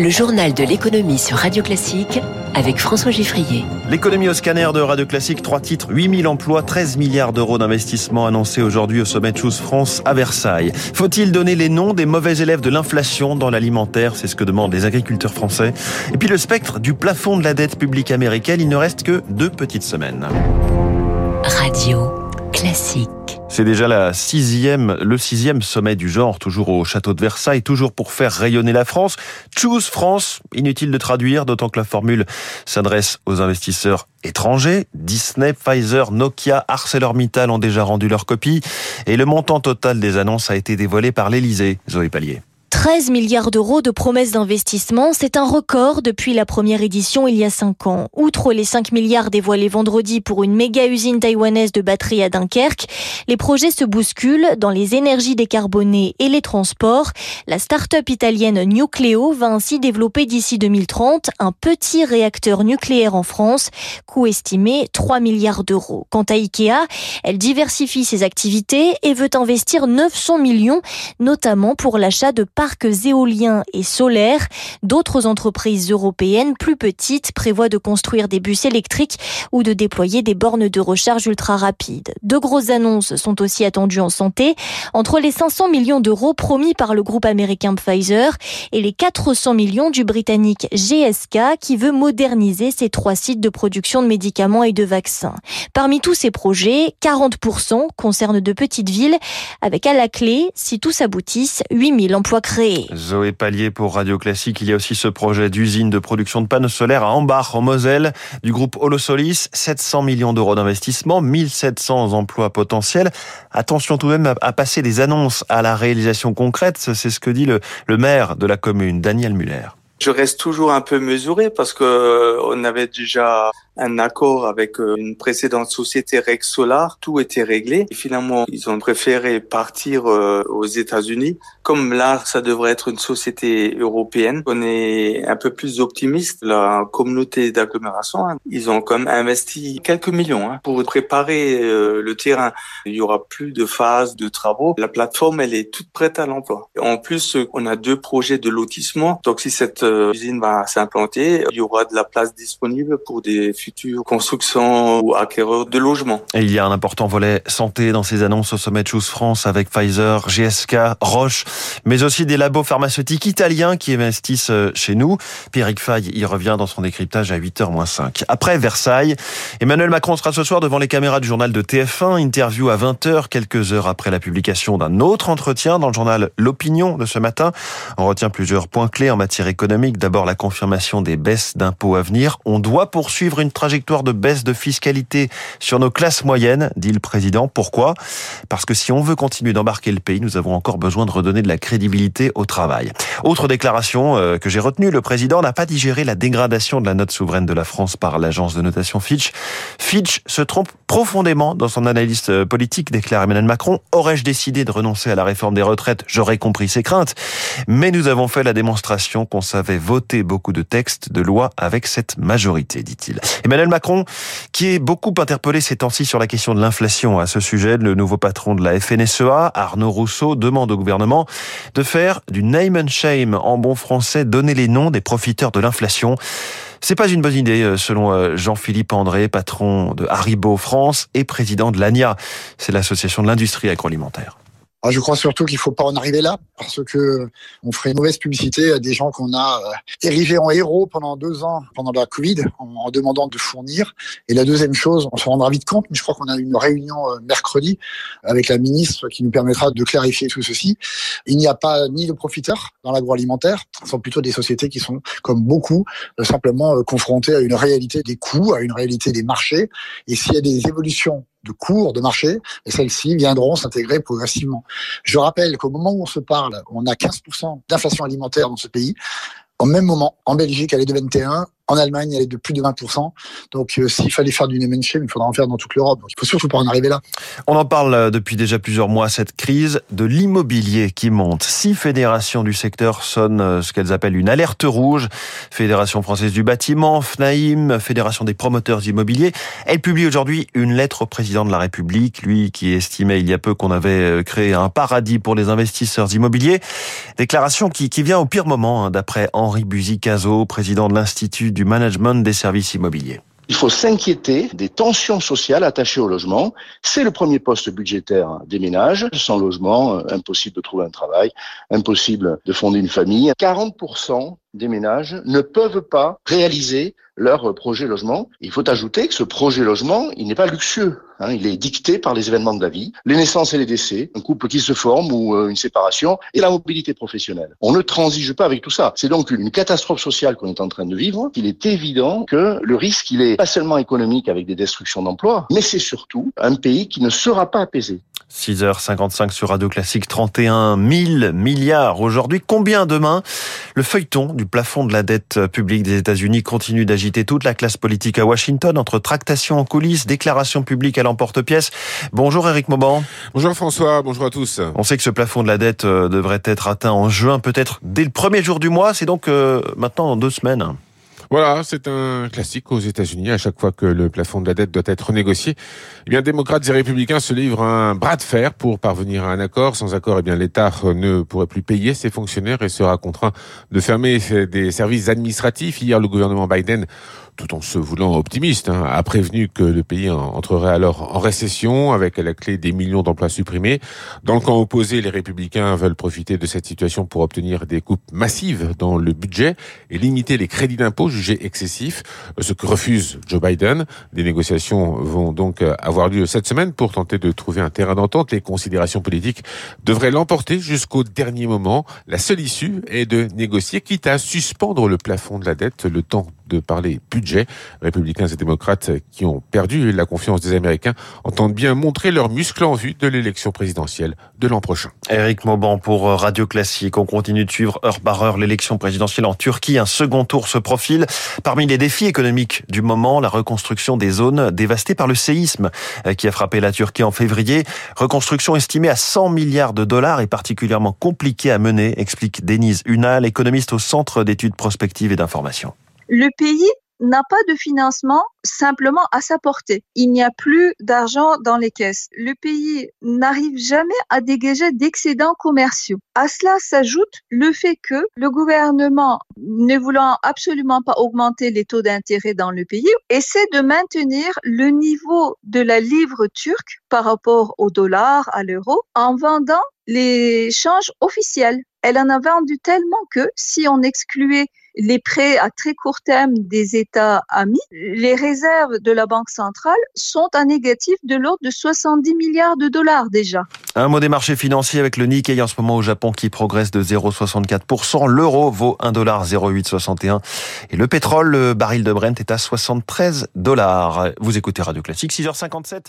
Le journal de l'économie sur Radio Classique avec François Giffrier. L'économie au scanner de Radio Classique, trois titres, 8000 emplois, 13 milliards d'euros d'investissement annoncés aujourd'hui au sommet Choose France à Versailles. Faut-il donner les noms des mauvais élèves de l'inflation dans l'alimentaire? C'est ce que demandent les agriculteurs français. Et puis le spectre du plafond de la dette publique américaine, il ne reste que deux petites semaines. Radio C'est déjà la sixième, le sixième sommet du genre, toujours au château de Versailles, toujours pour faire rayonner la France. Choose France, inutile de traduire, d'autant que la formule s'adresse aux investisseurs étrangers. Disney, Pfizer, Nokia, ArcelorMittal ont déjà rendu leur copie. Et le montant total des annonces a été dévoilé par l'Elysée. Zoé Pallier. 13 milliards d'euros de promesses d'investissement, c'est un record depuis la première édition il y a 5 ans. Outre les 5 milliards dévoilés vendredi pour une méga usine taïwanaise de batteries à Dunkerque, les projets se bousculent dans les énergies décarbonées et les transports. La start-up italienne Nucleo va ainsi développer d'ici 2030 un petit réacteur nucléaire en France, coût estimé 3 milliards d'euros. Quant à Ikea, elle diversifie ses activités et veut investir 900 millions, notamment pour l'achat de parcs éoliens et solaires. D'autres entreprises européennes plus petites prévoient de construire des bus électriques ou de déployer des bornes de recharge ultra rapides. De grosses annonces sont aussi attendues en santé, entre les 500 millions d'euros promis par le groupe américain Pfizer et les 400 millions du britannique GSK qui veut moderniser ses trois sites de production de médicaments et de vaccins. Parmi tous ces projets, 40% concernent de petites villes avec à la clé, si tout s'aboutisse, 8000 emplois Zoé Pallier pour Radio Classique. Il y a aussi ce projet d'usine de production de panneaux solaires à Ambach, en Moselle, du groupe Holosolis. 700 millions d'euros d'investissement, 1700 emplois potentiels. Attention tout de même à passer des annonces à la réalisation concrète. C'est ce que dit le, le maire de la commune, Daniel Muller. Je reste toujours un peu mesuré parce que on avait déjà un accord avec euh, une précédente société Rex Solar, tout était réglé. Et finalement, ils ont préféré partir euh, aux États-Unis. Comme là, ça devrait être une société européenne, on est un peu plus optimiste. La communauté d'agglomération, hein, ils ont quand même investi quelques millions hein, pour préparer euh, le terrain. Il y aura plus de phases de travaux. La plateforme, elle est toute prête à l'emploi. En plus, on a deux projets de lotissement. Donc, si cette usine va s'implanter, il y aura de la place disponible pour des futures constructions ou acquéreurs de logements. Et il y a un important volet santé dans ces annonces au sommet de Choose France avec Pfizer, GSK, Roche, mais aussi des labos pharmaceutiques italiens qui investissent euh, chez nous. Pierrick Fay y revient dans son décryptage à 8h-5. Après Versailles, Emmanuel Macron sera ce soir devant les caméras du journal de TF1, interview à 20h, quelques heures après la publication d'un autre entretien dans le journal L'Opinion de ce matin. On retient plusieurs points clés en matière économique. D'abord la confirmation des baisses d'impôts à venir. On doit poursuivre une trajectoire de baisse de fiscalité sur nos classes moyennes, dit le président. Pourquoi? Parce que si on veut continuer d'embarquer le pays, nous avons encore besoin de redonner de la crédibilité au travail. Autre déclaration euh, que j'ai retenue, le président n'a pas digéré la dégradation de la note souveraine de la France par l'agence de notation Fitch. Fitch se trompe profondément dans son analyse euh, politique, déclare Emmanuel Macron. Aurais-je décidé de renoncer à la réforme des retraites, j'aurais compris ses craintes. Mais nous avons fait la démonstration qu'on savait voter beaucoup de textes de loi avec cette majorité, dit-il. Emmanuel Macron, qui est beaucoup interpellé ces temps-ci sur la question de l'inflation. À ce sujet, le nouveau patron de la FNSEA, Arnaud Rousseau, demande au gouvernement de faire du name and shame en bon français, donner les noms des profiteurs de l'inflation. C'est pas une bonne idée, euh, selon euh, Jean-Philippe André, patron de Haribo France et président de l'ANIA. C'est l'association de l'industrie agroalimentaire. Alors, je crois surtout qu'il faut pas en arriver là, parce que on ferait une mauvaise publicité à des gens qu'on a euh, érigés en héros pendant deux ans, pendant la Covid, en, demandant de fournir. Et la deuxième chose, on se rendra vite compte, mais je crois qu'on a une réunion euh, mercredi avec la ministre qui nous permettra de clarifier tout ceci. Il n'y a pas ni de profiteurs dans l'agroalimentaire, ce sont plutôt des sociétés qui sont, comme beaucoup, euh, simplement confrontées à une réalité des coûts, à une réalité des marchés. Et s'il y a des évolutions de cours de marché, et celles-ci viendront s'intégrer progressivement. Je rappelle qu'au moment où on se parle, on a 15% d'inflation alimentaire dans ce pays. Au même moment, en Belgique, elle est de 21, En Allemagne, elle est de plus de 20%. Donc, euh, s'il fallait faire du name il faudra en faire dans toute l'Europe. Donc, il faut surtout pas en arriver là. On en parle euh, depuis déjà plusieurs mois, cette crise de l'immobilier qui monte. Six fédérations du secteur sonnent euh, ce qu'elles appellent une alerte rouge. Fédération française du bâtiment, FNAIM, Fédération des promoteurs immobiliers. Elle publie aujourd'hui une lettre au président de la République, lui qui estimait il y a peu qu'on avait créé un paradis pour les investisseurs immobiliers. Déclaration qui, vient au pire moment, hein, d'après Henri Buzy-Cazot, président de l'Institut management des services immobiliers. Il faut s'inquiéter des tensions sociales attachées au logement. C'est le premier poste budgétaire des ménages. Sans logement, euh, impossible de trouver un travail, impossible de fonder une famille. 40% des ménages ne peuvent pas réaliser leur projet logement. Il faut ajouter que ce projet logement, il n'est pas luxueux. Hein, il est dicté par les événements de la vie, les naissances et les décès, un couple qui se forme ou euh, une séparation et la mobilité professionnelle. On ne transige pas avec tout ça. C'est donc une catastrophe sociale qu'on est en train de vivre. Il est évident que le risque, il est pas seulement économique avec des destructions d'emplois, mais c'est surtout un pays qui ne sera pas apaisé. 6h55 sur Radio Classique, 31 000 milliards aujourd'hui. Combien demain? Le feuilleton du plafond de la dette publique des États-Unis continue d'agiter toute la classe politique à Washington entre tractations en coulisses, déclarations publiques à l'emporte-pièce. Bonjour Eric Mauban. Bonjour François, bonjour à tous. On sait que ce plafond de la dette euh, devrait être atteint en juin, peut-être dès le premier jour du mois. C'est donc euh, maintenant dans deux semaines. Voilà, c'est un classique aux États-Unis. À chaque fois que le plafond de la dette doit être renégocié, eh bien, démocrates et républicains se livrent un bras de fer pour parvenir à un accord. Sans accord, eh bien, l'État ne pourrait plus payer ses fonctionnaires et sera contraint de fermer des services administratifs. Hier, le gouvernement Biden tout en se voulant optimiste, hein, a prévenu que le pays entrerait alors en récession avec à la clé des millions d'emplois supprimés. Dans le camp opposé, les républicains veulent profiter de cette situation pour obtenir des coupes massives dans le budget et limiter les crédits d'impôt jugés excessifs, ce que refuse Joe Biden. Des négociations vont donc avoir lieu cette semaine pour tenter de trouver un terrain d'entente. Les considérations politiques devraient l'emporter jusqu'au dernier moment. La seule issue est de négocier, quitte à suspendre le plafond de la dette le temps de parler budget. Républicains et démocrates qui ont perdu la confiance des Américains entendent bien montrer leurs muscles en vue de l'élection présidentielle de l'an prochain. Eric Mauban pour Radio Classique. On continue de suivre heure par heure l'élection présidentielle en Turquie. Un second tour se profile. Parmi les défis économiques du moment, la reconstruction des zones dévastées par le séisme qui a frappé la Turquie en février. Reconstruction estimée à 100 milliards de dollars et particulièrement compliquée à mener, explique Denise Unal, économiste au Centre d'études prospectives et d'information le pays n'a pas de financement simplement à sa portée. Il n'y a plus d'argent dans les caisses. Le pays n'arrive jamais à dégager d'excédents commerciaux. À cela s'ajoute le fait que le gouvernement, ne voulant absolument pas augmenter les taux d'intérêt dans le pays, essaie de maintenir le niveau de la livre turque par rapport au dollar, à l'euro, en vendant les changes officiels. Elle en a vendu tellement que si on excluait les prêts à très court terme des États amis, les réserves de la Banque centrale sont en négatif de l'ordre de 70 milliards de dollars déjà. Un mot des marchés financiers avec le Nikkei en ce moment au Japon qui progresse de 0,64%. L'euro vaut 1,0861 et le pétrole, le baril de Brent est à 73 dollars. Vous écoutez Radio Classique, 6h57.